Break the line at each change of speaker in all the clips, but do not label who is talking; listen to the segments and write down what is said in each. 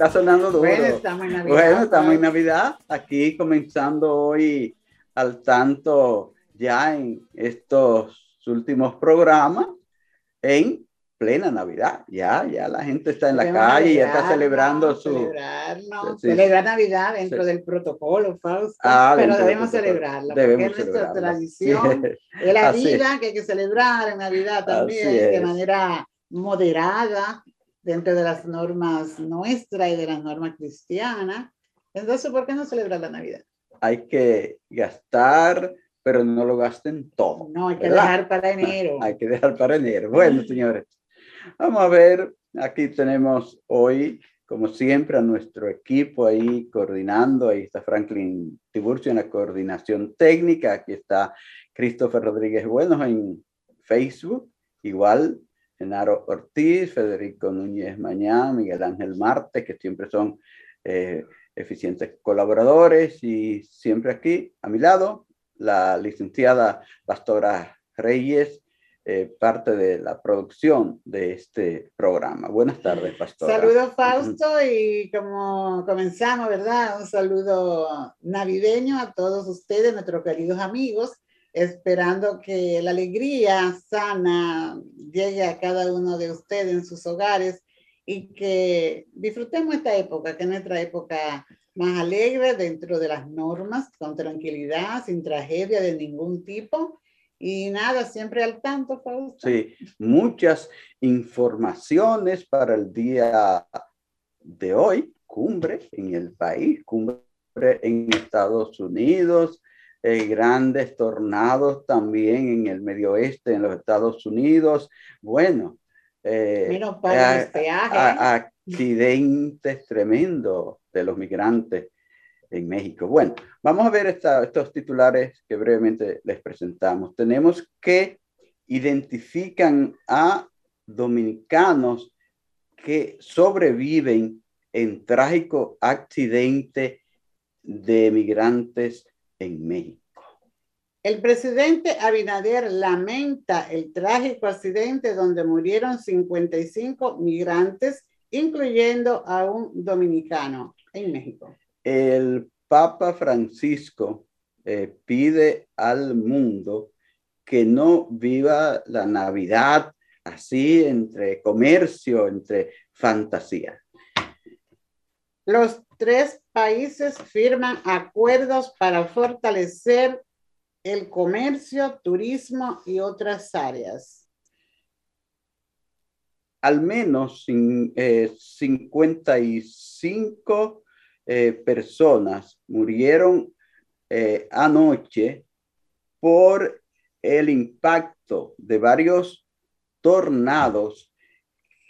Está sonando duro.
Bueno, estamos en Navidad.
Bueno, estamos en Navidad. Aquí comenzando hoy al tanto ya en estos últimos programas en plena Navidad. Ya, ya la gente está en la
Debemos
calle, ya está celebrando
¿no?
su...
Celebrarnos,
Sí.
celebrar Navidad dentro
Sí.
del protocolo, Fausto,
Ah,
pero debemos celebrarla,
Debemos
porque es nuestra
celebrarla.
tradición.
Sí.
Es la
Así es.
vida que hay que celebrar en Navidad también, de manera moderada, dentro de las normas nuestras y de las normas cristianas. Entonces, ¿por qué no celebrar la Navidad?
Hay que gastar, pero no lo gasten todo.
No, hay que
¿verdad?
dejar para enero.
Hay que dejar para enero. Bueno, señores, vamos a ver. Aquí tenemos hoy, como siempre, a nuestro equipo ahí coordinando. Ahí está Franklin Tiburcio en la coordinación técnica. Aquí está Christopher Rodríguez Buenos en Facebook. Igual, Genaro Ortiz, Federico Núñez Mañán, Miguel Ángel Marte, que siempre son eh, eficientes colaboradores. Y siempre aquí, a mi lado, la licenciada Pastora Reyes, eh, parte de la producción de este programa. Buenas tardes, Pastora.
Saludos, Fausto, y como comenzamos, ¿verdad? Un saludo navideño a todos ustedes, nuestros queridos amigos, esperando que la alegría sana llegue a cada uno de ustedes en sus hogares y que disfrutemos esta época, que es nuestra época más alegre dentro de las normas, con tranquilidad, sin tragedia de ningún tipo. Y nada, siempre al tanto, Fausto.
Sí, muchas informaciones para el día de hoy. Cumbre en el país, cumbre en Estados Unidos, eh, grandes tornados también en el medio oeste, en los Estados Unidos. Bueno, eh,
Menos para
a-
el peaje.
a- accidentes tremendos de los migrantes en México. Bueno, vamos a ver esta- estos titulares que brevemente les presentamos. Tenemos que identifican a dominicanos que sobreviven en trágico accidente de migrantes en México.
El presidente Abinader lamenta el trágico accidente donde murieron 55 migrantes, incluyendo a un dominicano en México.
El Papa Francisco eh, pide al mundo que no viva la Navidad así entre comercio, entre fantasía.
Los tres países firman acuerdos para fortalecer el comercio, turismo y otras áreas.
Al menos eh, 55 eh, personas murieron eh, anoche por el impacto de varios tornados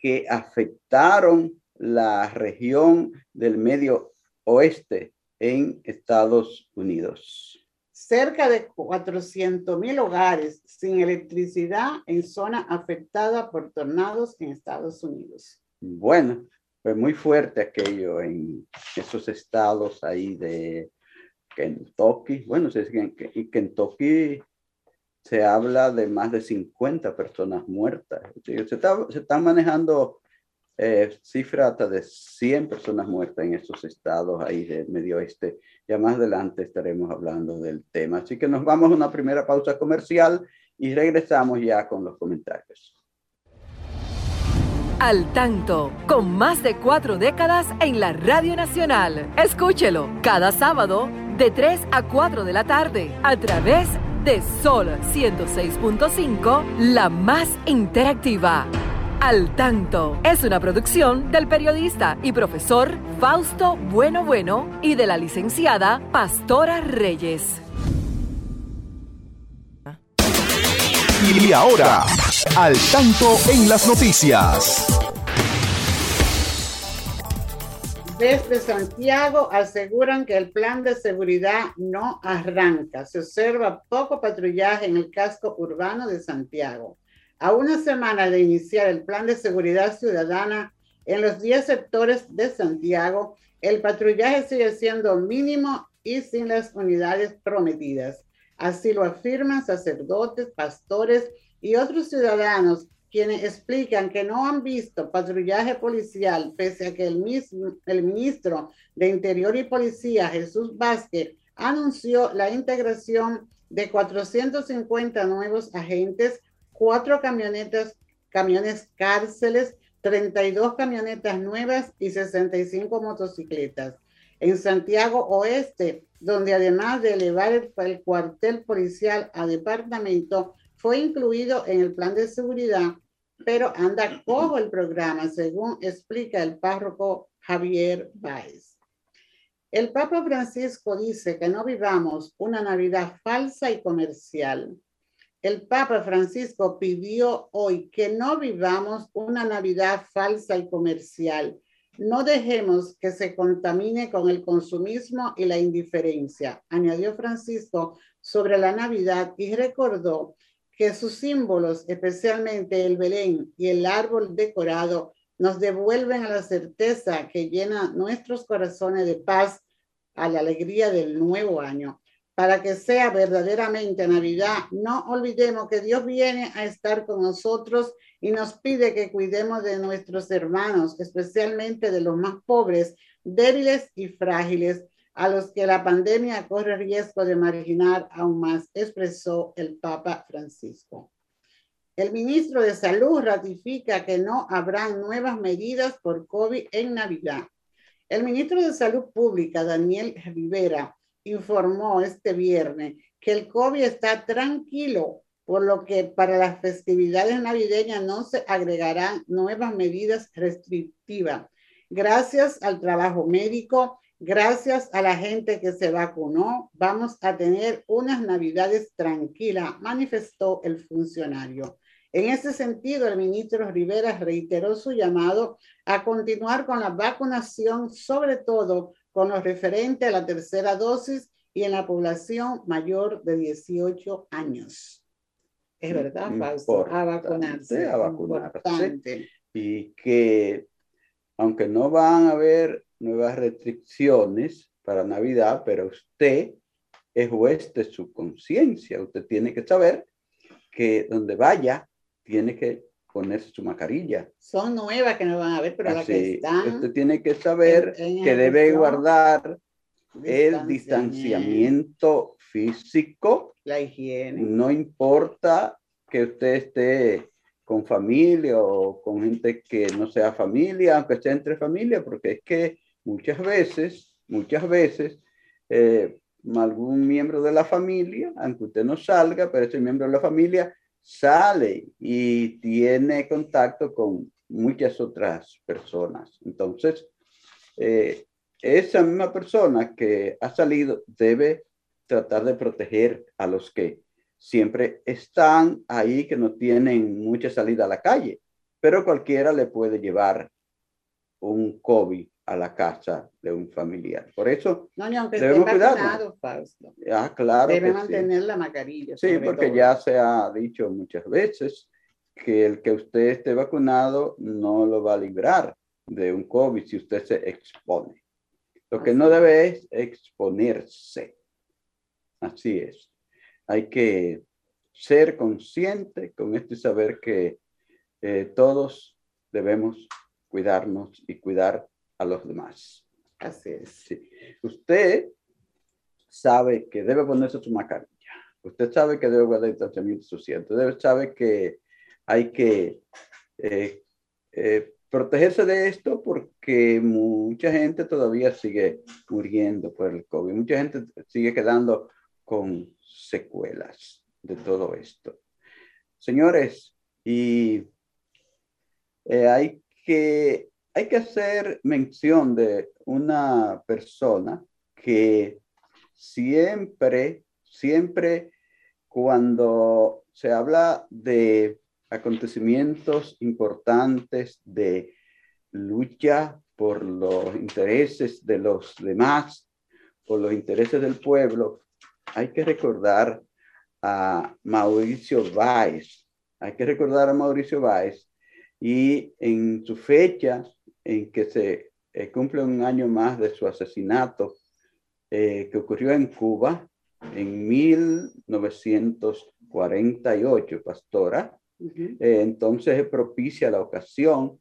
que afectaron la región del medio oeste en Estados Unidos.
Cerca de 400 mil hogares sin electricidad en zona afectada por tornados en Estados Unidos.
Bueno, fue muy fuerte aquello en esos estados ahí de Kentucky. Bueno, en Ke- en Kentucky se habla de más de 50 personas muertas. Se, está- se están manejando eh, hasta de 100 personas muertas en esos estados ahí del medio oeste. Ya más adelante estaremos hablando del tema. Así que nos vamos a una primera pausa comercial y regresamos ya con los comentarios.
Al tanto, con más de cuatro décadas en la Radio Nacional. Escúchelo cada sábado de 3 a 4 de la tarde a través de Sol 106.5, la más interactiva. Al tanto es una producción del periodista y profesor Fausto Bueno Bueno y de la licenciada Pastora Reyes.
Y ahora, al tanto en las noticias.
Desde Santiago aseguran que el plan de seguridad no arranca. Se observa poco patrullaje en el casco urbano de Santiago. A una semana de iniciar el plan de seguridad ciudadana en los 10 sectores de Santiago, el patrullaje sigue siendo mínimo y sin las unidades prometidas. Así lo afirman sacerdotes, pastores y otros ciudadanos quienes explican que no han visto patrullaje policial, pese a que el, mismo, el ministro de Interior y Policía, Jesús Vázquez, anunció la integración de 450 nuevos agentes, cuatro camionetas, camiones cárceles, 32 camionetas nuevas y 65 motocicletas. En Santiago Oeste, donde además de elevar el, el cuartel policial a departamento, fue incluido en el plan de seguridad, pero anda cojo el programa, según explica el párroco Javier Báez. El Papa Francisco dice que no vivamos una Navidad falsa y comercial. El Papa Francisco pidió hoy que no vivamos una Navidad falsa y comercial. No dejemos que se contamine con el consumismo y la indiferencia, añadió Francisco sobre la Navidad y recordó que sus símbolos, especialmente el Belén y el árbol decorado, nos devuelven a la certeza que llena nuestros corazones de paz a la alegría del nuevo año. Para que sea verdaderamente Navidad, no olvidemos que Dios viene a estar con nosotros y nos pide que cuidemos de nuestros hermanos, especialmente de los más pobres, débiles y frágiles, a los que la pandemia corre riesgo de marginar aún más, expresó el Papa Francisco. El ministro de Salud ratifica que no habrán nuevas medidas por COVID en Navidad. El ministro de Salud Pública, Daniel Rivera, informó este viernes que el COVID está tranquilo, por lo que para las festividades navideñas no se agregarán nuevas medidas restrictivas. Gracias al trabajo médico, gracias a la gente que se vacunó, vamos a tener unas navidades tranquilas, manifestó el funcionario. En ese sentido, el ministro Rivera reiteró su llamado a continuar con la vacunación, sobre todo con lo referente a la tercera dosis y en la población mayor de 18 años. Es verdad, Fausto, a vacunarse.
A vacunarse.
Importante.
Y que aunque no van a haber nuevas restricciones para Navidad, pero usted es juez de su conciencia. Usted tiene que saber que donde vaya, tiene que ponerse su mascarilla.
Son nuevas que no van a ver, pero las que están.
usted tiene que saber
en- en
que debe guardar el
distanciamiento,
físico.
La higiene.
No importa que usted esté con familia o con gente que no sea familia, aunque esté entre familia, porque es que muchas veces, muchas veces, eh, algún miembro de la familia, aunque usted no salga, pero ese miembro de la familia sale y tiene contacto con muchas otras personas. Entonces, eh, esa misma persona que ha salido debe tratar de proteger a los que siempre están ahí, que no tienen mucha salida a la calle, pero cualquiera le puede llevar un COVID a la casa de un familiar. Por eso,
No,
Debemos cuidarnos.
Fausto.
ah, claro.
Debe
que sí.
mantener la mascarilla.
Sí, porque
todo.
ya se ha dicho muchas veces que el que usted esté vacunado no lo va a librar de un COVID si usted se expone. Lo que
Así
no debe es exponerse. Así es. Hay que ser consciente con esto y saber que eh, todos debemos cuidarnos y cuidar a los demás.
Así es.
Sí. Usted sabe que debe ponerse su mascarilla. Usted sabe que debe guardar distanciamiento social. Usted sabe que hay que eh, eh, protegerse de esto porque mucha gente todavía sigue muriendo por el COVID. Mucha gente sigue quedando con secuelas de todo esto. Señores, y eh, hay, que, hay que hacer mención de una persona que siempre, siempre cuando se habla de acontecimientos importantes de lucha por los intereses de los demás, por los intereses del pueblo, hay que recordar a Mauricio Báez. Hay que recordar a Mauricio Báez y en su fecha en que se eh, cumple un año más de su asesinato eh, que ocurrió en Cuba en 1948, pastora. Eh, entonces propicia la ocasión.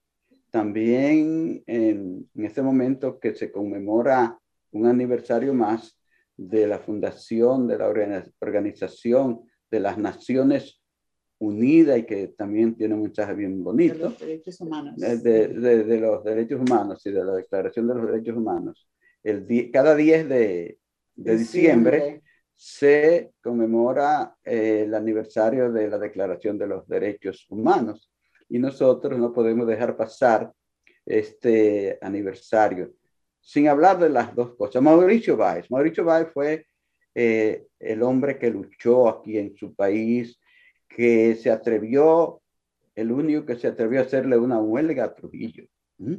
También en, en este momento que se conmemora un aniversario más de la fundación de la Organización de las Naciones Unidas y que también tiene un mensaje bien bonito.
De los derechos humanos.
De, de, de, los derechos humanos y de la Declaración de los Derechos Humanos. El cada 10 de, de diciembre, diciembre se conmemora eh, el aniversario de la Declaración de los Derechos Humanos y nosotros no podemos dejar pasar este aniversario sin hablar de las dos cosas. Mauricio Báez. Mauricio Báez fue eh, el hombre que luchó aquí en su país, que se atrevió, el único que se atrevió a hacerle una huelga a Trujillo. ¿Mm?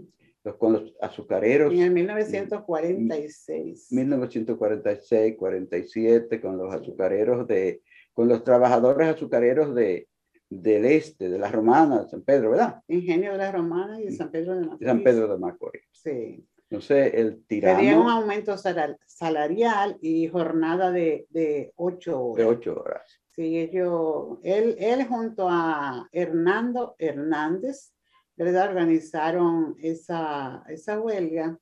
con los azucareros.
En 1946.
1946, 47, con los azucareros de, con los trabajadores azucareros de, del este, de las romanas, de San Pedro, ¿verdad?
Ingenio de las romanas y de San Pedro de Macorís.
San Pedro de Macorís.
Sí.
Entonces, el tirano...
Tenía un aumento salarial y jornada de, de ocho horas.
De ocho horas.
Sí, ellos, él, él junto a Hernando Hernández, ¿verdad? Organizaron esa, esa huelga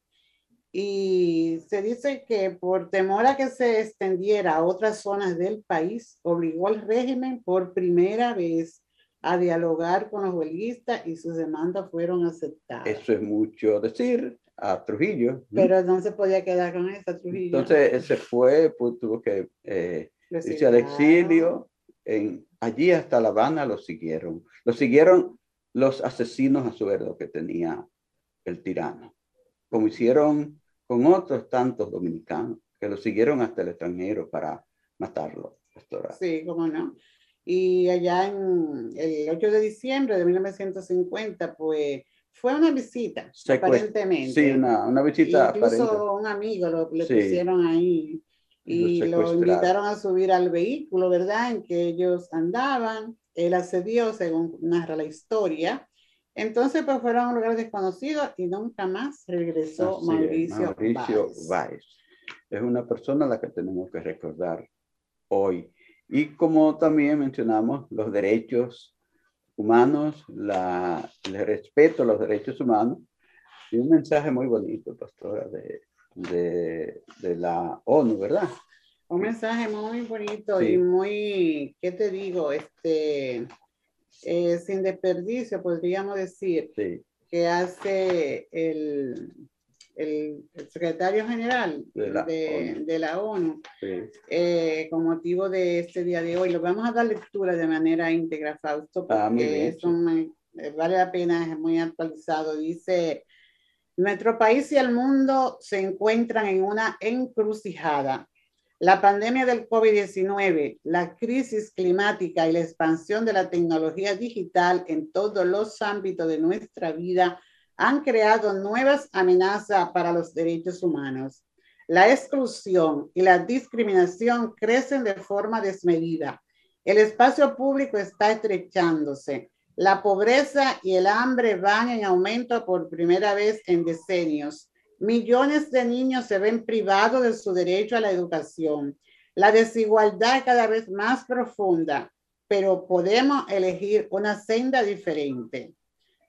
y se dice que por temor a que se extendiera a otras zonas del país, obligó al régimen por primera vez a dialogar con los huelguistas y sus demandas fueron aceptadas.
Eso es mucho decir a Trujillo.
Pero no se podía quedar con esa Trujillo.
Entonces él se fue, pues, tuvo que eh, irse al exilio. En, allí hasta La Habana lo siguieron. Lo siguieron los asesinos a sueldo que tenía el tirano, como hicieron con otros tantos dominicanos que lo siguieron hasta el extranjero para matarlo. Pastora.
Sí, cómo no. Y allá en el 8 de diciembre de 1950, pues fue una visita, aparentemente.
Sí, una, una visita
Incluso aparente. un amigo lo, le sí. pusieron ahí y lo, invitaron a subir al vehículo, ¿verdad? En que ellos andaban él accedió, según narra la historia. Entonces, pues fueron a un lugar desconocido y nunca más regresó Así Mauricio,
es, Mauricio Báez. Es una persona a la que tenemos que recordar hoy. Y como también mencionamos, los derechos humanos, la, el respeto a los derechos humanos. Y un mensaje muy bonito, pastora, de, de, de la ONU, ¿verdad?
Un mensaje muy bonito sí. y muy, ¿qué te digo? Este, eh, sin desperdicio, podríamos decir,
sí.
que hace el, el, el, secretario general
de la
de,
ONU,
de la ONU
sí.
eh, con motivo de este día de hoy. Lo vamos a dar lectura de manera íntegra, Fausto, porque
ah, bien,
es un, eh, vale la pena, es muy actualizado. Dice, nuestro país y el mundo se encuentran en una encrucijada la pandemia del COVID-19, la crisis climática y la expansión de la tecnología digital en todos los ámbitos de nuestra vida han creado nuevas amenazas para los derechos humanos. La exclusión y la discriminación crecen de forma desmedida. El espacio público está estrechándose. La pobreza y el hambre van en aumento por primera vez en decenios. Millones de niños se ven privados de su derecho a la educación. La desigualdad es cada vez más profunda, pero podemos elegir una senda diferente.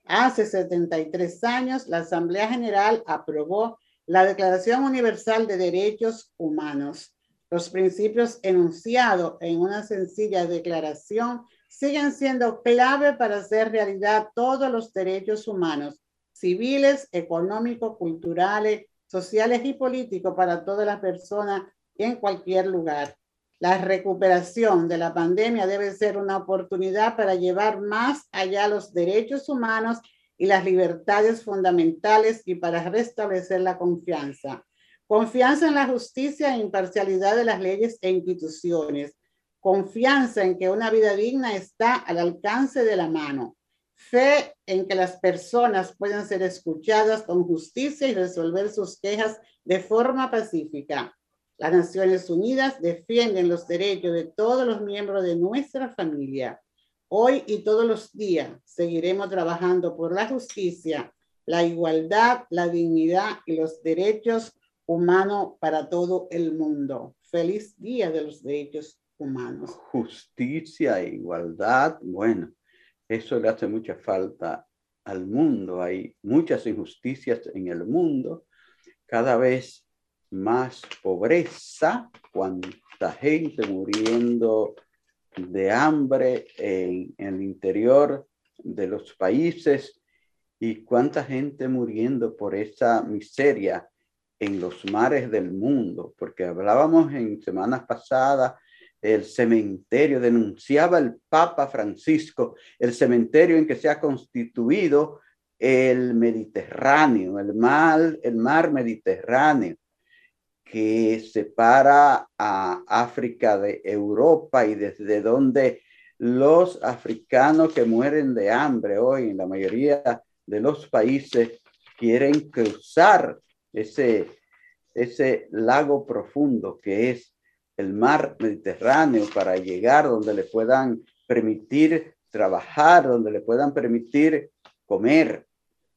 Hace 73 años, la Asamblea General aprobó la Declaración Universal de Derechos Humanos. Los principios enunciados en una sencilla declaración siguen siendo clave para hacer realidad todos los derechos humanos, civiles, económicos, culturales, sociales y políticos para todas las personas en cualquier lugar. La recuperación de la pandemia debe ser una oportunidad para llevar más allá los derechos humanos y las libertades fundamentales y para restablecer la confianza. Confianza en la justicia e imparcialidad de las leyes e instituciones. Confianza en que una vida digna está al alcance de la mano. Fe en que las personas pueden ser escuchadas con justicia y resolver sus quejas de forma pacífica. Las Naciones Unidas defienden los derechos de todos los miembros de nuestra familia. Hoy y todos los días seguiremos trabajando por la justicia, la igualdad, la dignidad y los derechos humanos para todo el mundo. Feliz Día de los Derechos Humanos.
Justicia e igualdad, bueno, eso le hace mucha falta al mundo. Hay muchas injusticias en el mundo. Cada vez más pobreza, cuánta gente muriendo de hambre en, el interior de los países y cuánta gente muriendo por esa miseria en los mares del mundo, porque hablábamos en semanas pasadas, el cementerio, denunciaba el Papa Francisco, el cementerio en que se ha constituido el Mediterráneo, el mar, el mar Mediterráneo que separa a África de Europa y desde donde los africanos que mueren de hambre hoy en la mayoría de los países quieren cruzar ese, ese lago profundo que es el mar Mediterráneo para llegar donde le puedan permitir trabajar, donde le puedan permitir comer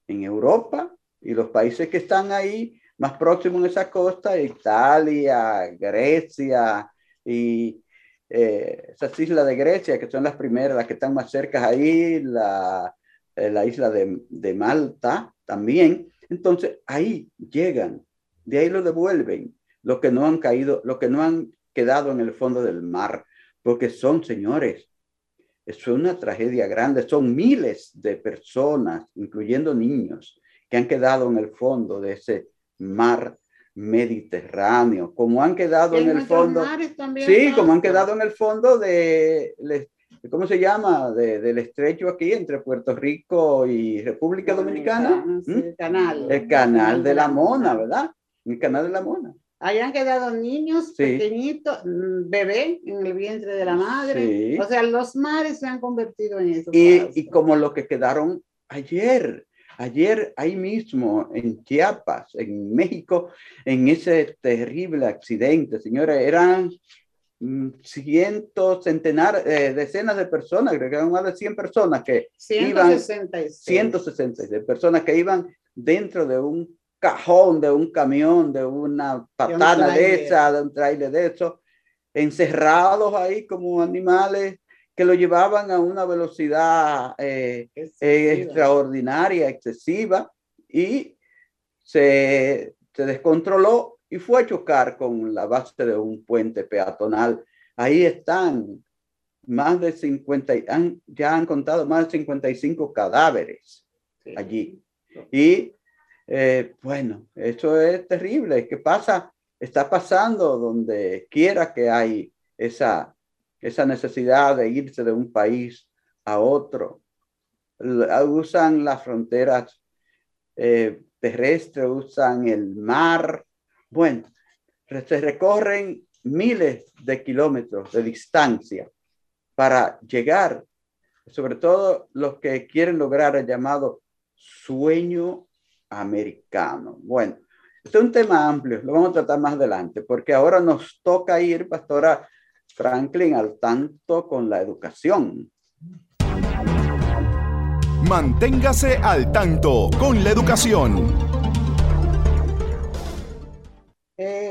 en Europa y los países que están ahí más próximo en esa costa, Italia, Grecia y eh, esas islas de Grecia, que son las primeras, las que están más cerca ahí, la, eh, la isla de, de, Malta también. Entonces, ahí llegan, de ahí lo devuelven, los que no han caído, los que no han quedado en el fondo del mar, porque son, señores, es una tragedia grande, son miles de personas, incluyendo niños, que han quedado en el fondo de ese mar Mediterráneo, como han quedado en, el fondo. Sí, como han quedado en el fondo de, ¿cómo se llama? del estrecho aquí entre Puerto Rico y República Dominicana.
¿Mm? el canal.
El canal de la Mona, ¿verdad? El canal de la Mona.
Ahí han quedado niños pequeñitos, mm, bebé en el vientre de la madre. O sea, los mares se han convertido en eso.
Y, y como lo que quedaron ayer, Ayer ahí mismo en Chiapas, en México, en ese terrible accidente, señora, eran mm, cientos, centenares, eh, decenas de personas, creo que eran más de 100 personas que
166.
iban, 166 personas que iban dentro de un cajón, de un camión, de una patana de, esa, de un trailer de eso, encerrados ahí como animales que lo llevaban a una velocidad eh, extraordinaria, excesiva, y se, se, descontroló y fue a chocar con la base de un puente peatonal. Ahí están más de 50, han, ya han contado más de 55 cadáveres allí. Y eh, bueno, eso es terrible. ¿Qué pasa? Está pasando donde quiera que hay esa esa necesidad de irse de un país a otro. Usan las fronteras eh, terrestres, usan el mar. Bueno, se recorren miles de kilómetros de distancia para llegar, sobre todo los que quieren lograr el llamado sueño americano. Bueno, este es un tema amplio, lo vamos a tratar más adelante, porque ahora nos toca ir, pastora, Franklin al tanto con la educación.
Manténgase al tanto con la educación.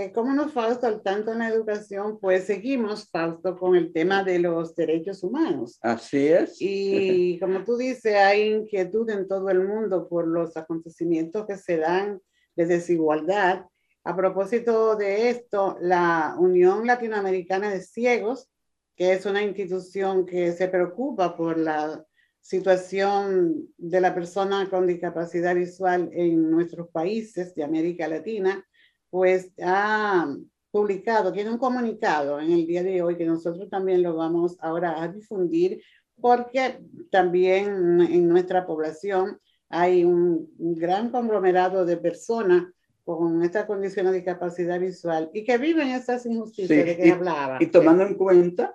Eh, ¿Cómo nos falta al tanto en la educación? Pues seguimos, Fausto, con el tema de los derechos humanos.
Así es.
Y como tú dices, hay inquietud en todo el mundo por los acontecimientos que se dan de desigualdad. A propósito de esto, la Unión Latinoamericana de Ciegos, que es una institución que se preocupa por la situación de la persona con discapacidad visual en nuestros países de América Latina, pues ha publicado, tiene un comunicado en el día de hoy que nosotros también lo vamos ahora a difundir porque también en nuestra población hay un, gran conglomerado de personas con esta condición de discapacidad visual y que viven esas injusticias de que
y,
hablaba.
Y tomando en cuenta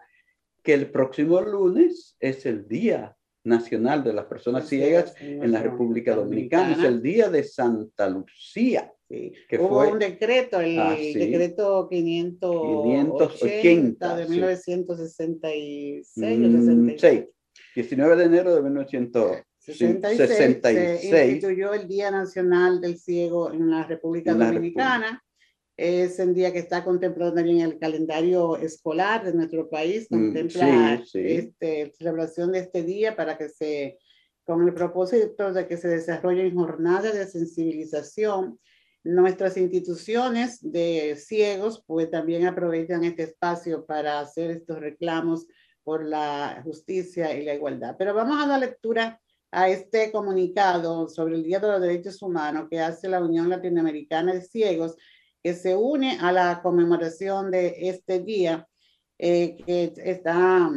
que el próximo lunes es el Día Nacional de las Personas Ciegas en la República Dominicana, es el Día de Santa Lucía.
Sí. Que Hubo fue, un decreto, el ah, sí. decreto 580, 580 de 1966 mm, 66.
19 de enero de 1966
66, se instituyó el Día Nacional del Ciego en la República en Dominicana. La República. Es el día que está contemplado también en el calendario escolar de nuestro país, contempla sí, sí. Este, celebración de este día para que se, con el propósito de que se desarrollen jornadas de sensibilización Nuestras instituciones de ciegos pues también aprovechan este espacio para hacer estos reclamos por la justicia y la igualdad. Pero vamos a dar lectura a este comunicado sobre el Día de los Derechos Humanos que hace la Unión Latinoamericana de Ciegos, que se une a la conmemoración de este día, eh, que está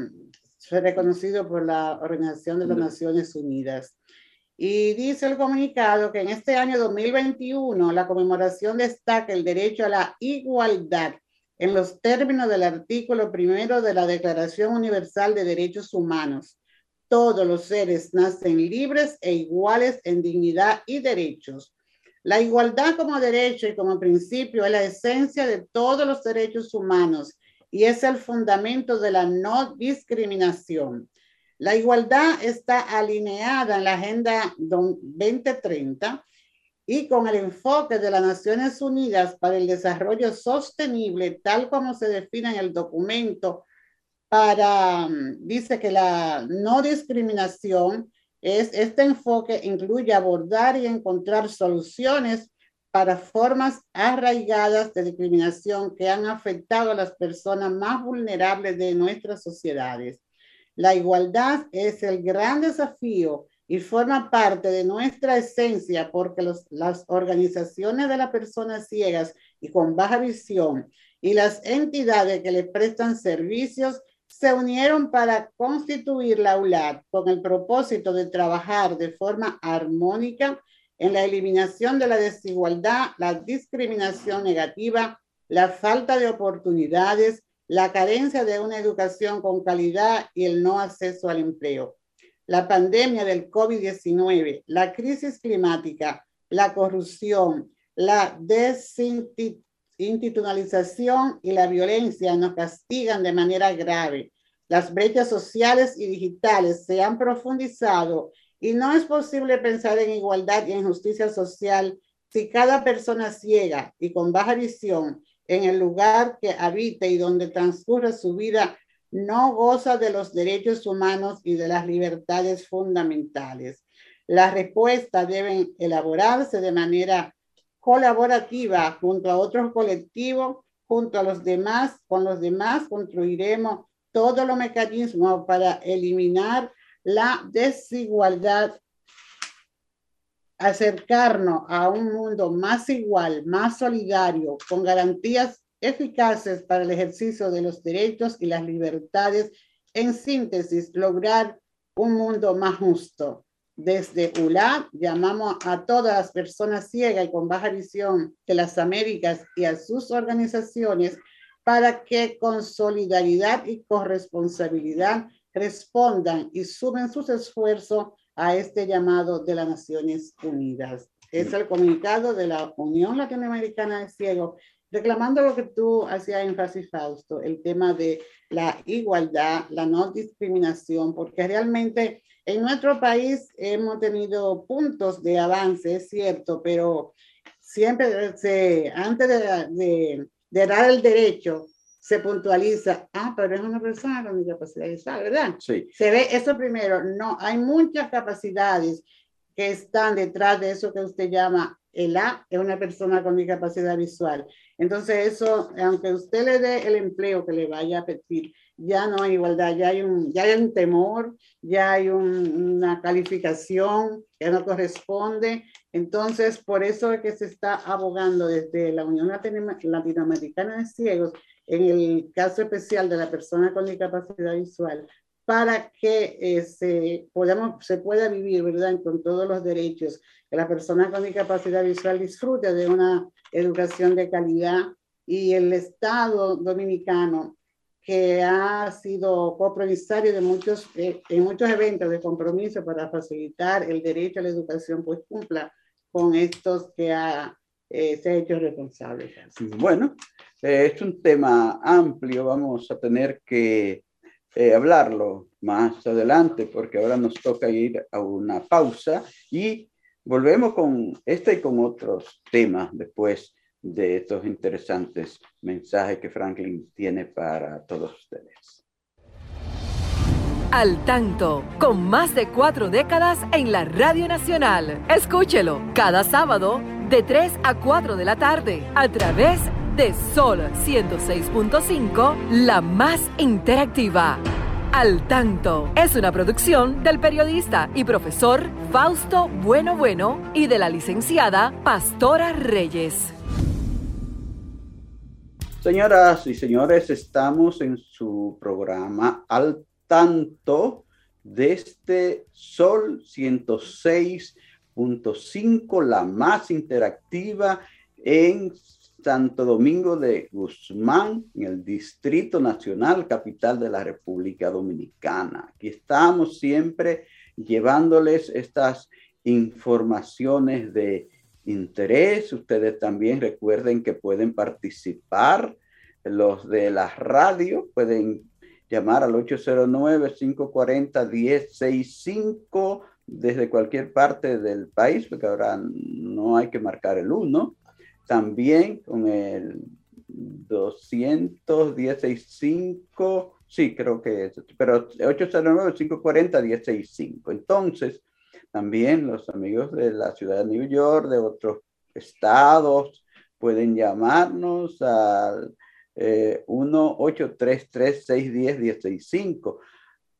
reconocido por la Organización de las Naciones Unidas. Y dice el comunicado que en este año 2021 la conmemoración destaca el derecho a la igualdad en los términos del artículo primero de la Declaración Universal de Derechos Humanos. Todos los seres nacen libres e iguales en dignidad y derechos. La igualdad como derecho y como principio es la esencia de todos los derechos humanos y es el fundamento de la no discriminación. La igualdad está alineada en la Agenda 2030 y con el enfoque de las Naciones Unidas para el Desarrollo Sostenible, tal como se define en el documento, para, dice que la no discriminación es, este enfoque incluye abordar y encontrar soluciones para formas arraigadas de discriminación que han afectado a las personas más vulnerables de nuestras sociedades. La igualdad es el gran desafío y forma parte de nuestra esencia porque las organizaciones de las personas ciegas y con baja visión y las entidades que le prestan servicios se unieron para constituir la ULAD con el propósito de trabajar de forma armónica en la eliminación de la desigualdad, la discriminación negativa, la falta de oportunidades, la carencia de una educación con calidad y el no acceso al empleo. La pandemia del COVID-19, la crisis climática, la corrupción, la desinstitucionalización y la violencia nos castigan de manera grave. Las brechas sociales y digitales se han profundizado y no es posible pensar en igualdad y en justicia social si cada persona ciega y con baja visión en el lugar que habite y donde transcurre su vida no goza de los derechos humanos y de las libertades fundamentales. Las respuestas deben elaborarse de manera colaborativa junto a otros colectivos, junto a los demás, con los demás construiremos todos los mecanismos para eliminar la desigualdad acercarnos a un mundo más igual, más solidario, con garantías eficaces para el ejercicio de los derechos y las libertades. En síntesis, lograr un mundo más justo. Desde ULA llamamos a todas las personas ciegas y con baja visión de las Américas y a sus organizaciones para que con solidaridad y corresponsabilidad respondan y sumen sus esfuerzos a este llamado de las Naciones Unidas. Es el comunicado de la Unión Latinoamericana de Ciegos, reclamando lo que tú hacías énfasis, Fausto, el tema de la igualdad, la no discriminación, porque realmente en nuestro país hemos tenido puntos de avance, es cierto, pero siempre se, antes de, de de dar el derecho, se puntualiza, ah, pero es una persona con discapacidad visual, ¿verdad?
Sí.
Se ve eso primero, no, hay muchas capacidades que están detrás de eso que usted llama el A, es una persona con discapacidad visual. Entonces eso, aunque usted le dé el empleo que le vaya a pedir, ya no hay igualdad, ya hay un, ya hay un temor, ya hay un- una calificación que no corresponde. Entonces, por eso es que se está abogando desde la Unión Latino- Latinoamericana de Ciegos, en el caso especial de la persona con discapacidad visual, para que eh, se, podamos, se pueda vivir, ¿verdad?, con todos los derechos, que la persona con discapacidad visual disfrute de una educación de calidad y el Estado dominicano que ha sido copromisario de muchos, eh, en muchos eventos de compromiso para facilitar el derecho a la educación, pues cumpla con estos que ha, eh, se ha hecho responsable.
Bueno, eh, es un tema amplio, vamos a tener que eh, hablarlo más adelante porque ahora nos toca ir a una pausa y volvemos con este y con otros temas después de estos interesantes mensajes que Franklin tiene para todos ustedes.
Al tanto, con más de cuatro décadas en la Radio Nacional. Escúchelo cada sábado de 3 a 4 de la tarde a través de Sol 106.5, la más interactiva. Al tanto es una producción del periodista y profesor Fausto Bueno Bueno y de la licenciada Pastora Reyes.
Señoras y señores, estamos en su programa Al Tanto de este Sol 106.5, la más interactiva en Santo Domingo de Guzmán, en el Distrito Nacional, capital de la República Dominicana. Aquí estamos siempre llevándoles estas informaciones de interés. Ustedes también recuerden que pueden participar. Los de la radio pueden llamar al 809-540-1065 desde cualquier parte del país, porque ahora no hay que marcar el 1. También con el 200-1065, sí, creo que es, pero 809-540-1065. Entonces, también los amigos de la ciudad de New York, de otros estados, pueden llamarnos al eh, 1-833-610-1065.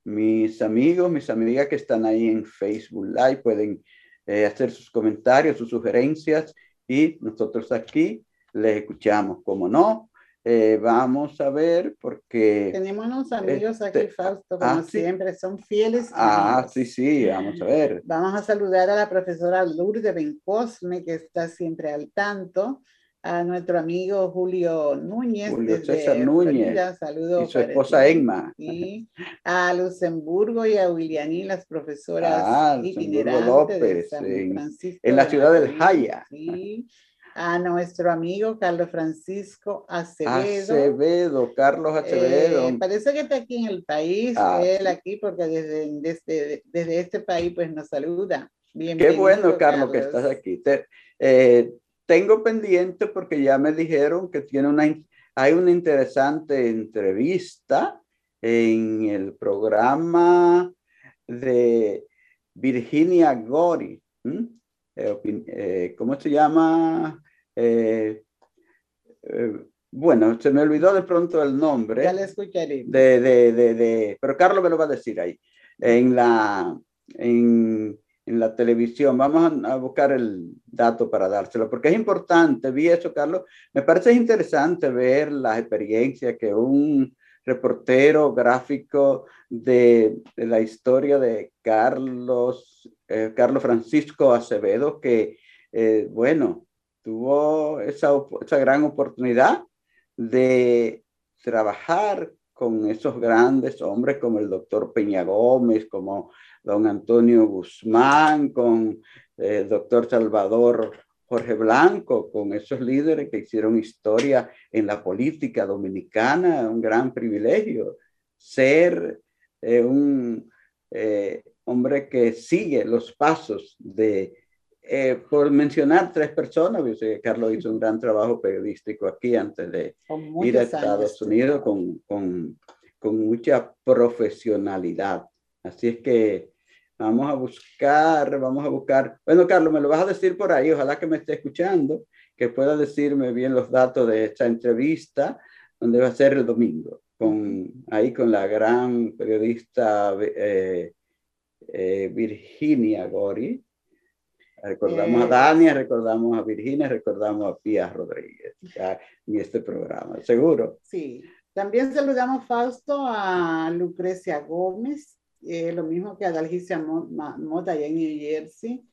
Mis amigos, mis amigas que están ahí en Facebook Live pueden eh, hacer sus comentarios, sus sugerencias y nosotros aquí les escuchamos. Como no, eh, vamos a ver porque...
Tenemos unos amigos aquí,
Este,
Fausto, como
ah, sí.
siempre, son fieles.
Ah,
amigos.
sí, sí, vamos a ver.
Vamos a saludar a la profesora Lourdes Bencosme, que está siempre al tanto, a nuestro amigo Julio Núñez.
Julio
desde
César Núñez
saludos
Y su esposa. Emma.
A Luxemburgo y a Willianí, las profesoras
Ah, Luxemburgo
itinerantes de
López,
San
en-
Francisco
en la
de
ciudad del Jaya.
A nuestro amigo Carlos Francisco Acevedo.
Acevedo, Carlos Acevedo.
Eh, parece que está aquí en el país,
Ah,
él aquí, porque desde, desde, desde este país pues nos saluda.
Qué
Bienvenido,
bueno, Carlos, que estás aquí. Te- eh, tengo pendiente porque ya me dijeron que tiene una, hay una interesante entrevista en el programa de Virginia Gori. Eh, eh, ¿Cómo se llama? Eh, eh, bueno, se me olvidó de pronto el nombre
Ya le escucharé.
de, de, de, de- pero Carlos me lo va a decir ahí, en la, en, en la televisión. Vamos a, a buscar el dato para dárselo, porque es importante, vi eso, Carlos, me parece interesante ver las experiencias que un reportero gráfico de, de la historia de Carlos, eh, Carlos Francisco Acevedo, que, eh, bueno, tuvo esa, esa gran oportunidad de trabajar con esos grandes hombres como el doctor Peña Gómez, como don Antonio Guzmán, con eh, el doctor Salvador Jorge Blanco, con esos líderes que hicieron historia en la política dominicana, un gran privilegio ser eh, un eh, hombre que sigue los pasos de eh, por mencionar tres personas, yo sé que Carlos hizo un gran trabajo periodístico aquí antes de ir a Estados. Unidos con, con, con mucha profesionalidad. Así es que vamos a buscar, vamos a buscar. Bueno, Carlos, me lo vas a decir por ahí, ojalá que me esté escuchando, que pueda decirme bien los datos de esta entrevista, donde va a ser el domingo, con, ahí con la gran periodista eh, eh, Virginia Gori. Recordamos a Dania, recordamos a Virginia, recordamos a Pía Rodríguez en este programa, seguro.
Sí, también saludamos Fausto a Lucrecia Gómez, eh, lo mismo que a Dalgicia Mo- Ma- Mota allá en New Jersey.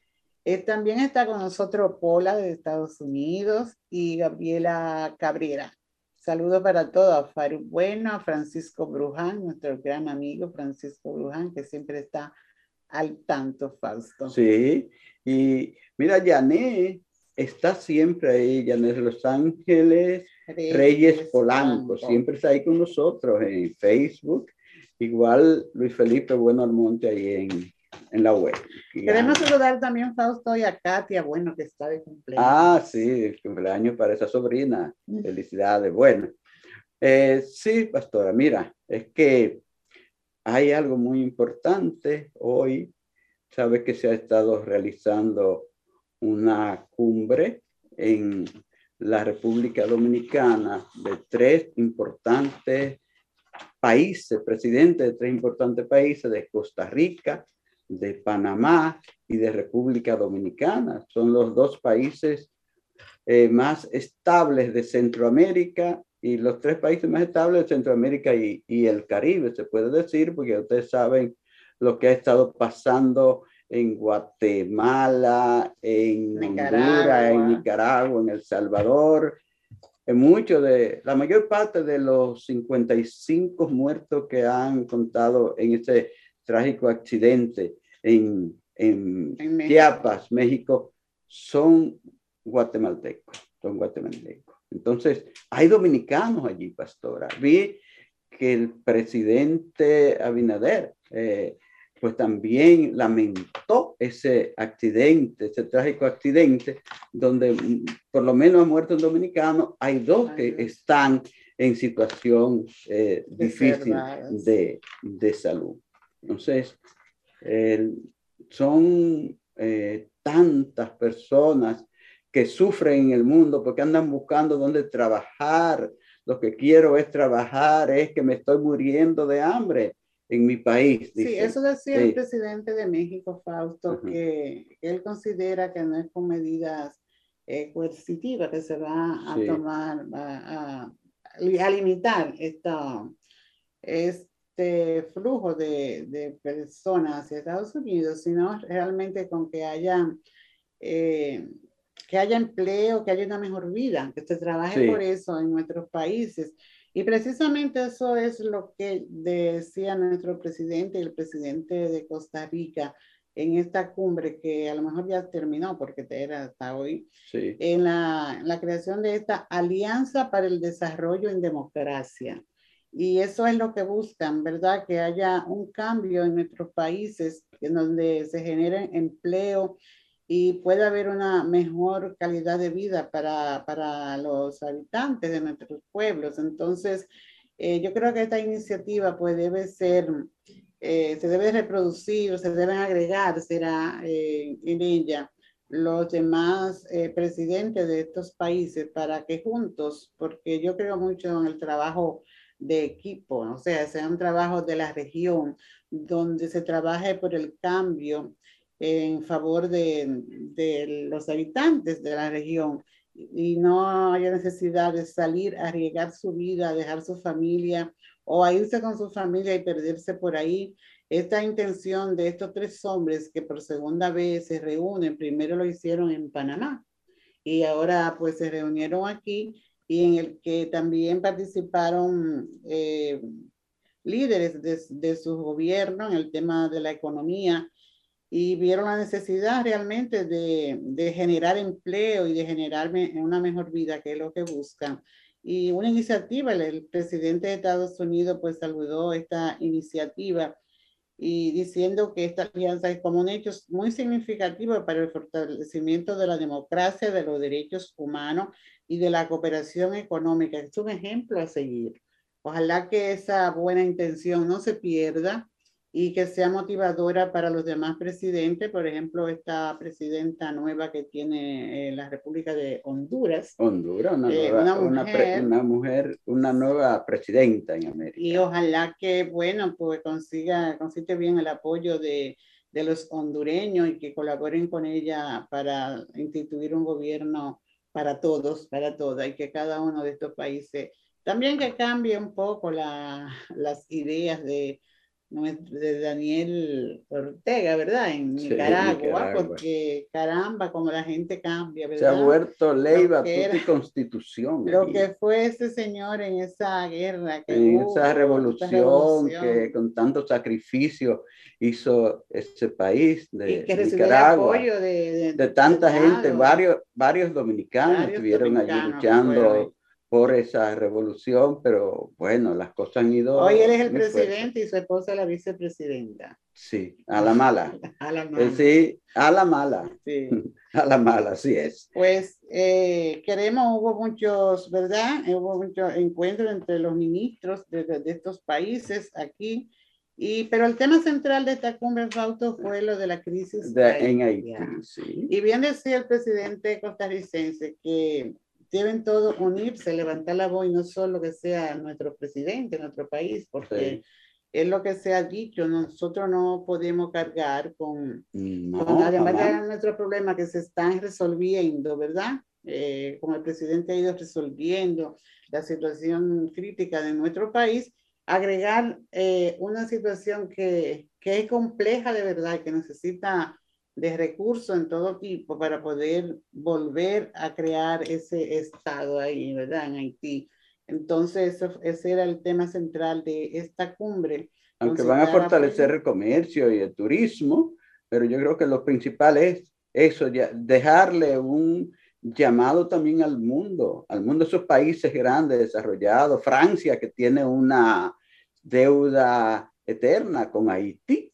Eh, también está con nosotros Pola de Estados Unidos y Gabriela Cabrera. Saludos para todos, a Faru Bueno, a Francisco Bruján, nuestro gran amigo Francisco Bruján, que siempre está al tanto, Fausto.
Sí, y mira, Yané está siempre ahí, Yané de Los Ángeles, Reyes Polanco, siempre está ahí con nosotros en Facebook. Igual Luis Felipe Bueno Almonte ahí en, en la web.
Queremos saludar también, Fausto, y a Katia, bueno, que está de cumpleaños.
Ah, sí, el cumpleaños para esa sobrina. Felicidades. Bueno, eh, sí, pastora, mira, es que hay algo muy importante hoy. Sabes que se ha estado realizando una cumbre en la República Dominicana de tres importantes países, presidentes de tres importantes países, de Costa Rica, de Panamá y de República Dominicana. Son los dos países eh, más estables de Centroamérica y los tres países más estables de Centroamérica y, y el Caribe, se puede decir, porque ustedes saben lo que ha estado pasando en Guatemala, en
Nicaragua.
Honduras, en Nicaragua, en El Salvador. En mucho de, la mayor parte de los 55 muertos que han contado en ese trágico accidente en, en,
En México.
Chiapas, México, son guatemaltecos, son guatemaltecos. Entonces, hay dominicanos allí, pastora. Vi que el presidente Abinader, eh, pues también lamentó ese accidente, ese trágico accidente, donde mm, por lo menos ha muerto un dominicano. Hay dos que están en situación eh, difícil de, de salud. Entonces, el- son eh, tantas personas que sufren en el mundo porque andan buscando dónde trabajar. Lo que quiero es trabajar, es que me estoy muriendo de hambre en mi país.
Sí,
dicen.
eso decía
Sí.
el presidente de México, Fausto,
Ujú.
que él considera que no es con medidas eh, coercitivas que se va a
Sí.
tomar, va a, a limitar esta, este flujo de, de personas hacia Estados Unidos, sino realmente con que haya, eh, que haya empleo, que haya una mejor vida, que se trabaje
Sí.
por eso en nuestros países. Y precisamente eso es lo que decía nuestro presidente y el presidente de Costa Rica en esta cumbre que a lo mejor ya terminó porque era hasta hoy,
Sí,
en la, en la creación de esta Alianza para el Desarrollo en Democracia. Y eso es lo que buscan, ¿verdad? Que haya un cambio en nuestros países en donde se genere empleo y pueda haber una mejor calidad de vida para, para los habitantes de nuestros pueblos. Entonces, eh, yo creo que esta iniciativa pues debe ser, eh, se debe reproducir, se deben agregar, será eh, en ella los demás eh, presidentes de estos países para que juntos, porque yo creo mucho en el trabajo de equipo, o sea, sea un trabajo de la región, donde se trabaje por el cambio en favor de, de los habitantes de la región y no haya necesidad de salir a arriesgar su vida, dejar su familia o a irse con su familia y perderse por ahí. Esta intención de estos tres hombres que por segunda vez se reúnen, primero lo hicieron en Panamá y ahora pues se reunieron aquí y en el que también participaron eh, líderes de, de su gobierno en el tema de la economía y vieron la necesidad realmente de, de generar empleo y de generar me- una mejor vida, que es lo que buscan. Y una iniciativa, el, el presidente de Estados Unidos pues saludó esta iniciativa y diciendo que esta alianza es como un hecho muy significativo para el fortalecimiento de la democracia, de los derechos humanos y de la cooperación económica. Es un ejemplo a seguir. Ojalá que esa buena intención no se pierda y que sea motivadora para los demás presidentes, por ejemplo, esta presidenta nueva que tiene eh, la República de Honduras.
Honduras, una,
Eh,
nueva-
una
una
mujer.
una mujer, una nueva presidenta en América.
Y ojalá que, bueno, pues consiga, consiga bien el apoyo de, de los hondureños y que colaboren con ella para instituir un gobierno para todos, para todas, y que cada uno de estos países, también que cambie un poco la, las ideas de, de Daniel Ortega, ¿verdad? En
Sí,
Nicaragua,
Nicaragua.
porque caramba, como la gente cambia,
Se ha
¿verdad?
vuelto ley, batuta y constitución.
Lo
aquí.
que fue ese señor en esa guerra. Que
en
hubo,
esa revolución,
revolución.
que con tanto sacrificio hizo ese país de
y que
Nicaragua.
apoyo de,
de tanta gente, varios, varios dominicanos
Varios
estuvieron allí luchando. Por esa revolución, pero bueno, las cosas han ido.
Hoy él es el presidente y su esposa la vicepresidenta.
Sí, a la mala.
A la
Eh,
mano.
Sí, a la mala,
Sí.
a la mala, así es.
Pues eh, queremos, hubo muchos, ¿verdad? Hubo muchos encuentros entre los ministros de, de- estos países aquí. Y, pero el tema central de esta cumbre, Fausto, fue lo de la crisis
De- en
Haití.
Haití, sí.
Y bien decía el presidente costarricense que deben todos unirse, levantar la voz y no solo que sea nuestro presidente, nuestro país, porque
Sí.
es lo que se ha dicho, nosotros no podemos cargar con,
No,
con además de nuestros problemas que se están resolviendo, ¿verdad? Eh, como el presidente ha ido resolviendo la situación crítica de nuestro país, agregar eh, una situación que, que es compleja de verdad, que necesita de recursos en todo tipo para poder volver a crear ese estado ahí, ¿verdad? En Haití. Entonces, eso- ese era el tema central de esta cumbre.
aunque van a fortalecer el comercio y el turismo, pero yo creo que lo principal es eso, ya, dejarle un llamado también al mundo, al mundo de esos países grandes, desarrollados, Francia que tiene una deuda eterna con Haití.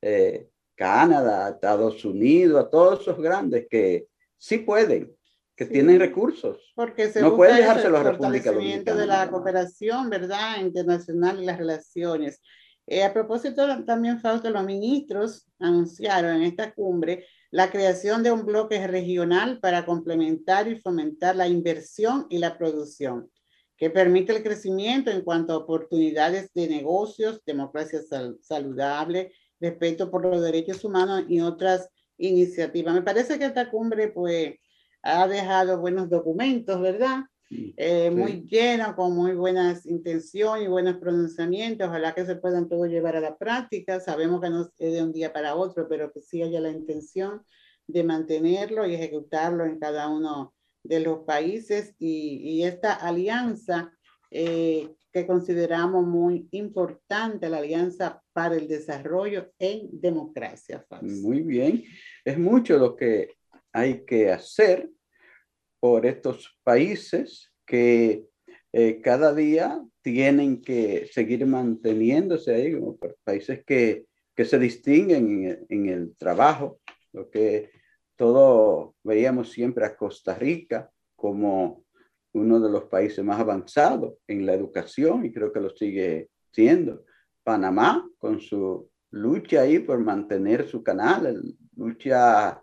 Eh, Canadá, Estados Unidos, a todos esos grandes que sí pueden, que
Sí.
tienen recursos.
Porque se
No pueden
eso,
dejárselo
el
a República
fortalecimiento de
Dominicana,
la cooperación, ¿verdad? Internacional y las relaciones. Eh, a propósito, también, Fausto, los ministros anunciaron en esta cumbre la creación de un bloque regional para complementar y fomentar la inversión y la producción, que permite el crecimiento en cuanto a oportunidades de negocios, democracia sal- saludable, respeto por los derechos humanos y otras iniciativas. Me parece que esta cumbre, pues, ha dejado buenos documentos, ¿verdad? Eh,
Sí.
Muy lleno, con muy buenas intenciones y buenos pronunciamientos. Ojalá que se puedan todos llevar a la práctica. Sabemos que no es de un día para otro, pero que sí haya la intención de mantenerlo y ejecutarlo en cada uno de los países. Y, y esta alianza eh, que consideramos muy importante, la Alianza para el Desarrollo en Democracia.
Muy bien. Es mucho lo que hay que hacer por estos países que eh, cada día tienen que seguir manteniéndose ahí, como pa- países que, que se distinguen en, el- en el trabajo, lo que todo veíamos siempre a Costa Rica como uno de los países más avanzados en la educación y creo que lo sigue siendo. Panamá con su lucha ahí por mantener su canal, el- lucha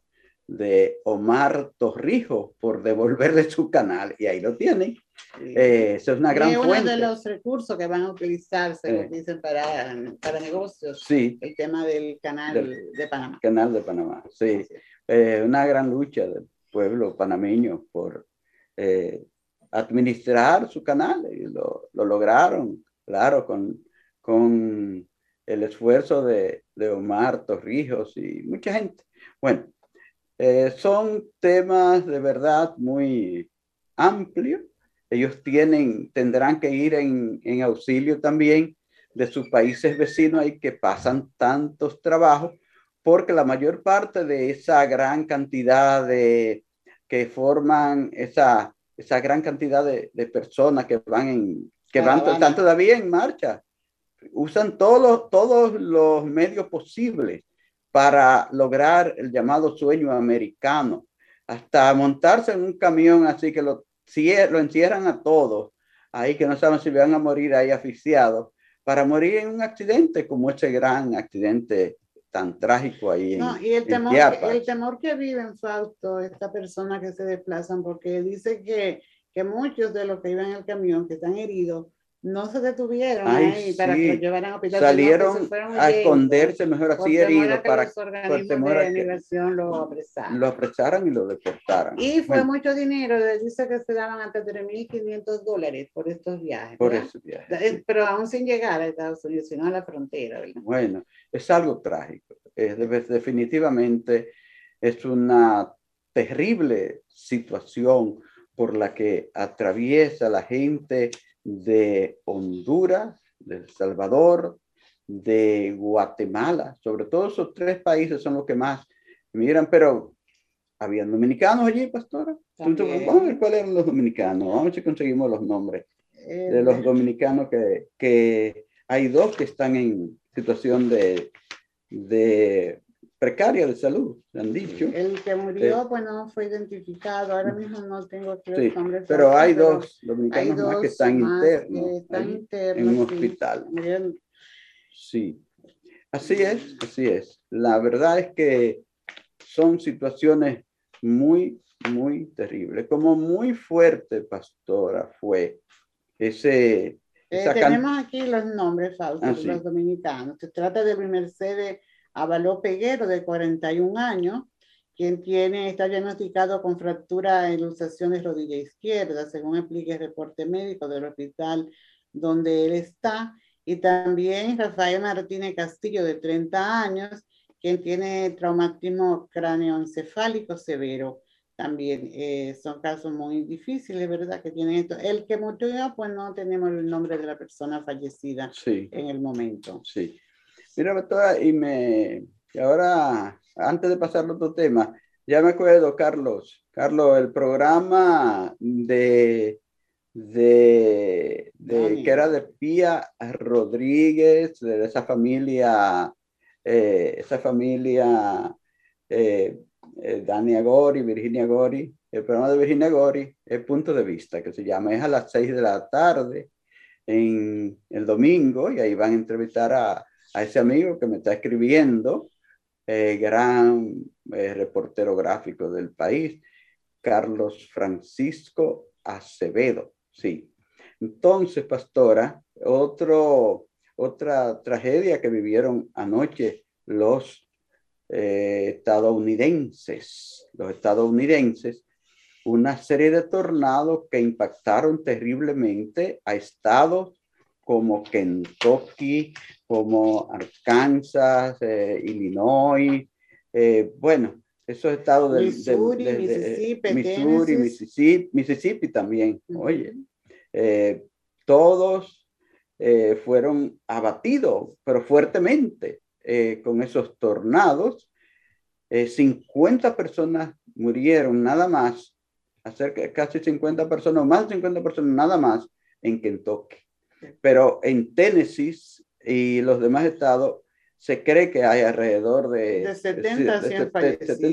de Omar Torrijos por devolverle su canal y ahí lo tienen. Eh, eso es una gran
es uno
fuente.
de los recursos que van a utilizarse,
Eh.
como dicen, para, para negocios.
Sí,
El tema del canal
Del-
de Panamá.
canal de Panamá. Sí. Eh, una gran lucha del pueblo panameño por eh, administrar su canal y lo, lo lograron, claro, con, con el esfuerzo de, de Omar Torrijos y mucha gente. Bueno, eh, son temas de verdad muy amplios. Ellos tienen, tendrán que ir en, en auxilio también de sus países vecinos ahí que pasan tantos trabajos, porque la mayor parte de esa gran cantidad de que forman esa, esa gran cantidad de, de personas que van en, que van, están todavía en marcha, usan todos los, todos los medios posibles para lograr el llamado sueño americano, hasta montarse en un camión así que lo, lo encierran a todos, ahí que no saben si van a morir ahí asfixiados, para morir en un accidente como ese gran accidente tan trágico ahí en,
No, y el
en
temor, el temor que viven, Fausto, esta persona que se desplazan, porque dice que, que muchos de los que iban en el camión, que están heridos, no se detuvieron
Ay,
ahí para
sí.
que los llevaran al hospital. que
Salieron a esconderse mejor así
a
heridos
que
para
los
por
organismos
temor
de
a que
lo apresaran.
lo apresaran y lo deportaran.
Y fue
Bueno,
mucho dinero, dice que se daban hasta 3.500 dólares por estos viajes.
por
¿verdad?
ese viaje.
Eh, Pero aún sin llegar a Estados Unidos, sino a la frontera. ¿verdad?
Bueno, es algo trágico. Es de- definitivamente es una terrible situación por la que atraviesa la gente de Honduras, de El Salvador, de Guatemala. Sobre todo esos tres países son los que más miran, pero habían dominicanos allí, pastora. Entonces, vamos a ver cuáles eran los dominicanos. Vamos a ver si conseguimos los nombres de los dominicanos que, que hay dos que están en situación de, de precaria de salud, han dicho.
El que murió, pues no fue identificado. Ahora mismo no tengo aquí
Sí,
nombres.
pero hay
pero
dos dominicanos
hay
más que
dos
están
más
internos
que están
allí,
internos,
en un
sí.
hospital. Sí, así es, así es. La verdad es que son situaciones muy, muy terribles. Como muy fuerte, pastora, fue ese...
Eh, tenemos aquí los nombres, Fausto,
Ah, sí.
los dominicanos. Se trata de Mercedes Avaló Peguero, de 41 años, quien tiene, está diagnosticado con fractura en luxación de rodilla izquierda, según explica el reporte médico del hospital donde él está. Y también Rafael Martínez Castillo, de 30 años, quien tiene traumatismo cráneoencefálico severo. También eh, son casos muy difíciles, ¿verdad? Que tienen esto. El que murió, pues no tenemos el nombre de la persona fallecida
Sí.
en el momento.
Sí. Mira, doctora, y me y ahora, antes de pasar a otro tema, ya me acuerdo, Carlos, Carlos, el programa de, de, de- que era de Pía Rodríguez, de esa familia, eh, esa familia, eh, eh, Dani Agori, Virginia Gori, el programa de Virginia Gori, el punto de vista, que se llama, es a las seis de la tarde en el domingo, y ahí van a entrevistar a, a ese amigo que me está escribiendo, eh, gran eh, reportero gráfico del país, Carlos Francisco Acevedo. Sí. Entonces, pastora, otro, otra tragedia que vivieron anoche los eh, estadounidenses, los estadounidenses, una serie de tornados que impactaron terriblemente a estados como Kentucky, como Arkansas, eh, Illinois, eh, bueno, esos estados del,
Missouri,
de- de-
Mississippi,
Missouri. Mississippi, Mississippi también, oye, eh, todos fueron abatidos, pero fuertemente eh, con esos tornados. Eh, 50 personas murieron nada más, acerca casi 50 personas, más de 50 personas nada más en Kentucky. Pero en Tennessee y los demás estados se cree que hay alrededor de,
De 70 a 100
70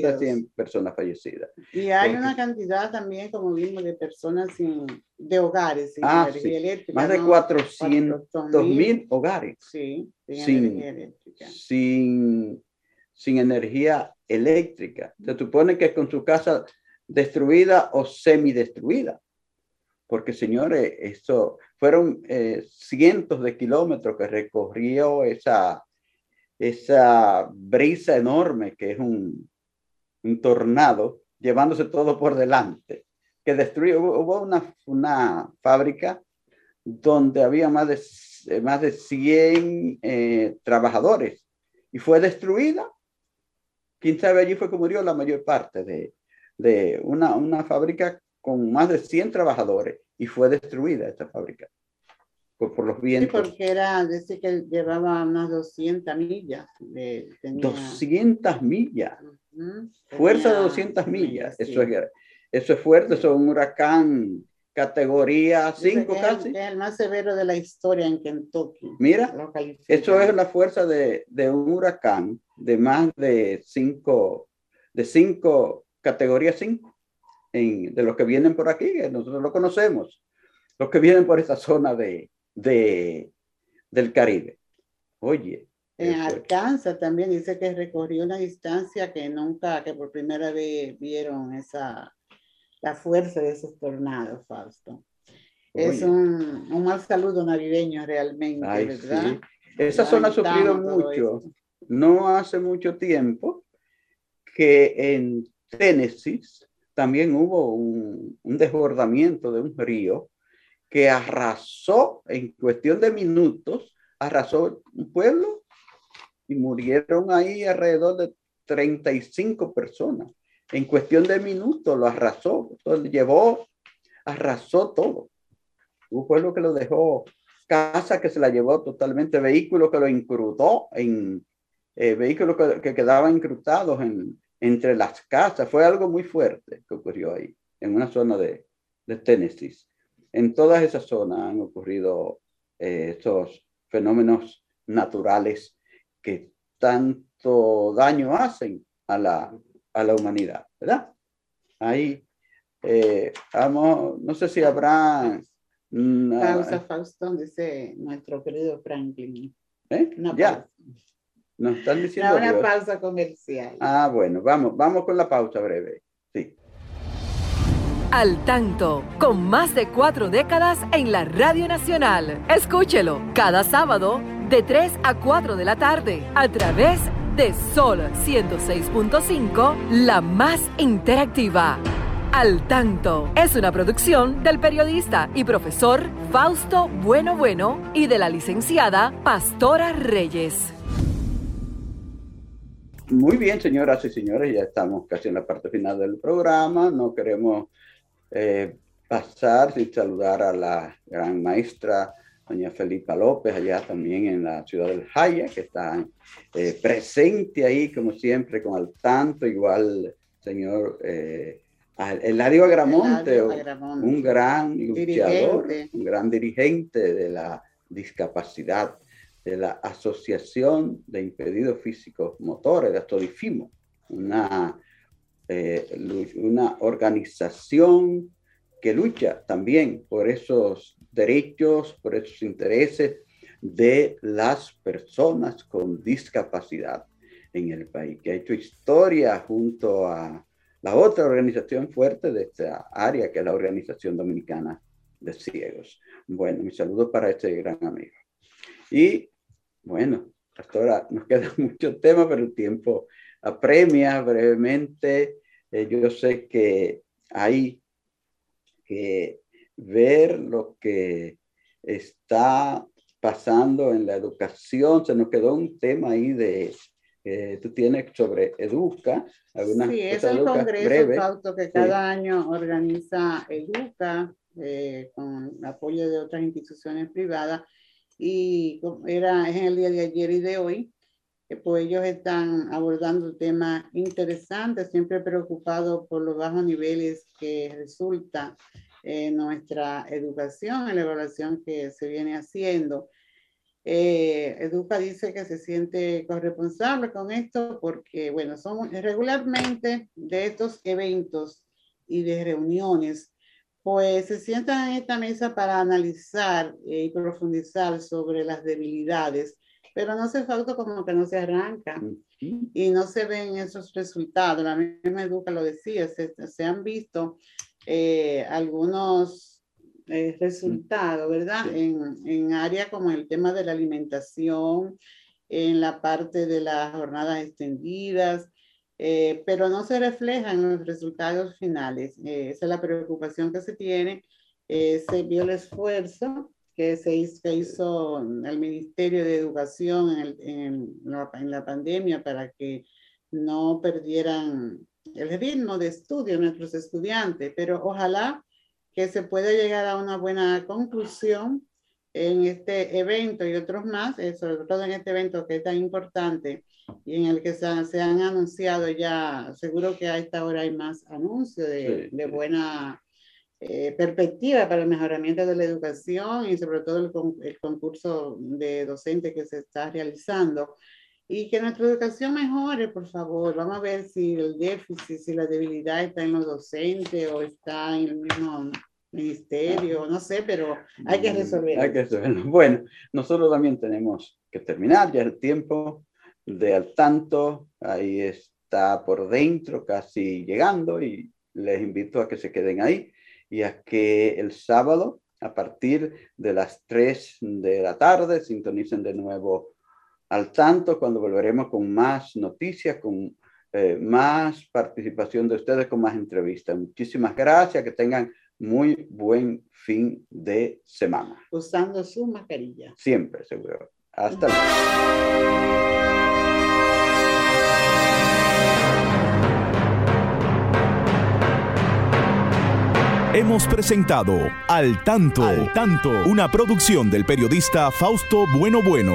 a 100
fallecidos.
personas fallecidas.
Y hay
Porque-
una cantidad también, como vimos, de personas sin, de hogares sin
Ah,
energía
sí.
eléctrica.
Más de
¿no?
400 mil hogares
Sí, sin,
Sin-
energía eléctrica.
sin, sin energía eléctrica. Se supone que con su casa destruida o semidestruida. Porque, señores, eso fueron eh, cientos de kilómetros que recorrió esa, esa brisa enorme que es un, tornado, llevándose todo por delante, que destruyó. Hubo una, una fábrica donde había más de, eh, más de 100 eh, trabajadores y fue destruida. Quién sabe, allí fue que murió la mayor parte de, de una, una fábrica con más de 100 trabajadores y fue destruida esta fábrica por, por los
Sí,
vientos.
porque era, decir que llevaba unas 200 millas. De, tenía-
200 millas, fuerza de
tenía
200 millas.
sí.
Eso es, eso es fuerte, eso es un huracán categoría
Dice
5
que es el-
casi.
es el más severo de la historia en Kentucky.
Mira, eso es la fuerza de, de un huracán de más de 5, de 5, categoría 5, de los que vienen por aquí, que nosotros lo conocemos, los que vienen por esa zona de, de, del Caribe. Oye,
En
es-
Arkansas también dice que recorrió una distancia que nunca, que por primera vez vieron esa, la fuerza de esos tornados, Fausto. Es
Oye.
un, un mal saludo navideño realmente,
Ay,
¿verdad?
sí. Esa zona ha sufrido mucho.
esto.
No hace mucho tiempo que en Tennessee también hubo un, un desbordamiento de un río que arrasó en cuestión de minutos, arrasó un pueblo y murieron ahí alrededor de 35 personas. En cuestión de minutos lo arrasó, llevó, arrasó todo. Un pueblo que lo dejó, casa que se la llevó totalmente, vehículo que lo incrustó en eh, que, que quedaban incrustados en, entre las casas. Fue algo muy fuerte que ocurrió ahí, en una zona de, de Tennessee. En todas esas zonas han ocurrido eh, esos fenómenos naturales que tanto daño hacen a la, a la humanidad, ¿verdad? Ahí, eh, vamos, no sé si habrá... mm,
Pausa, Fausto, dice nuestro querido Franklin.
¿eh?
Una
Ya,
pausa.
nos están diciendo...
No, una pausa comercial.
Ah, bueno, vamos, vamos con la pausa breve.
Al tanto, con más de cuatro décadas en la Radio Nacional. Escúchelo cada sábado de 3 a 4 de la tarde a través de Sol 106.5, la más interactiva. Al tanto es una producción del periodista y profesor Fausto Bueno Bueno y de la licenciada Pastora Reyes.
Muy bien, señoras y señores, ya estamos casi en la parte final del programa. No queremos eh, pasar sin saludar a la gran maestra, doña Felipa López, allá también en la ciudad del Jaya, que está eh, presente ahí, como siempre, con al tanto, igual, señor eh, Eladio Agramonte,
Eladio Agramonte.
un gran luchador,
Dirigente.
un gran dirigente de la discapacidad, de la Asociación de Impedidos Físicos Motores, de Astodifimo, una, eh, una organización que lucha también por esos derechos, por esos intereses de las personas con discapacidad en el país, que ha hecho historia junto a la otra organización fuerte de esta área, que es la Organización Dominicana de Ciegos. Bueno, mi saludo para este gran amigo. Y bueno, hasta ahora nos queda mucho tema, pero el tiempo apremia brevemente. Eh, yo sé que hay que ver lo que está pasando en la educación. Se nos quedó un tema ahí de, eh, tú tienes sobre Educa, algunas
Sí, es el congreso. Fausto, que cada año organiza Educa eh, con apoyo de otras instituciones privadas y era es en el día de ayer y de hoy, pues ellos están abordando temas interesantes, siempre preocupados por los bajos niveles que resulta en nuestra educación, en la evaluación que se viene haciendo. Eh, Educa dice que se siente corresponsable con esto porque, bueno, son regularmente de estos eventos y de reuniones, pues se sientan en esta mesa para analizar eh, y profundizar sobre las debilidades, pero no se falta como que no se arranca y no se ven esos resultados. La misma Educa lo decía, se, se han visto eh, algunos eh, resultados, ¿verdad?
Sí.
En, en áreas como el tema de la alimentación, en la parte de las jornadas extendidas, eh, pero no se refleja en los resultados finales. Eh, esa es la preocupación que se tiene. Se vio el esfuerzo que se hizo, que hizo el Ministerio de Educación en, el- en la, en la pandemia para que no perdieran el ritmo de estudio nuestros estudiantes, pero ojalá que se pueda llegar a una buena conclusión en este evento y otros más, eh, sobre todo en este evento que es tan importante y en el que se, han- se han anunciado ya, seguro que a esta hora hay más anuncios de,
Sí,
de buena eh, perspectiva para el mejoramiento de la educación y sobre todo el, el concurso de docentes que se está realizando y que nuestra educación mejore, por favor. Vamos a ver si el déficit, si la debilidad está en los docentes o está en el mismo ministerio, no sé, pero hay que resolverlo.
Hay que resolverlo. Bueno, nosotros también tenemos que terminar ya el tiempo de al tanto. Ahí está por dentro, casi llegando, y les invito a que se queden ahí y a que el sábado, a partir de las 3 de la tarde, sintonicen de nuevo al tanto cuando volveremos con más noticias, con eh, más participación de ustedes, con más entrevistas. Muchísimas gracias, que tengan muy buen fin de semana.
Usando su mascarilla.
Siempre, seguro. Hasta luego.
Hemos presentado Al Tanto, Al Tanto, una producción del periodista Fausto Bueno Bueno.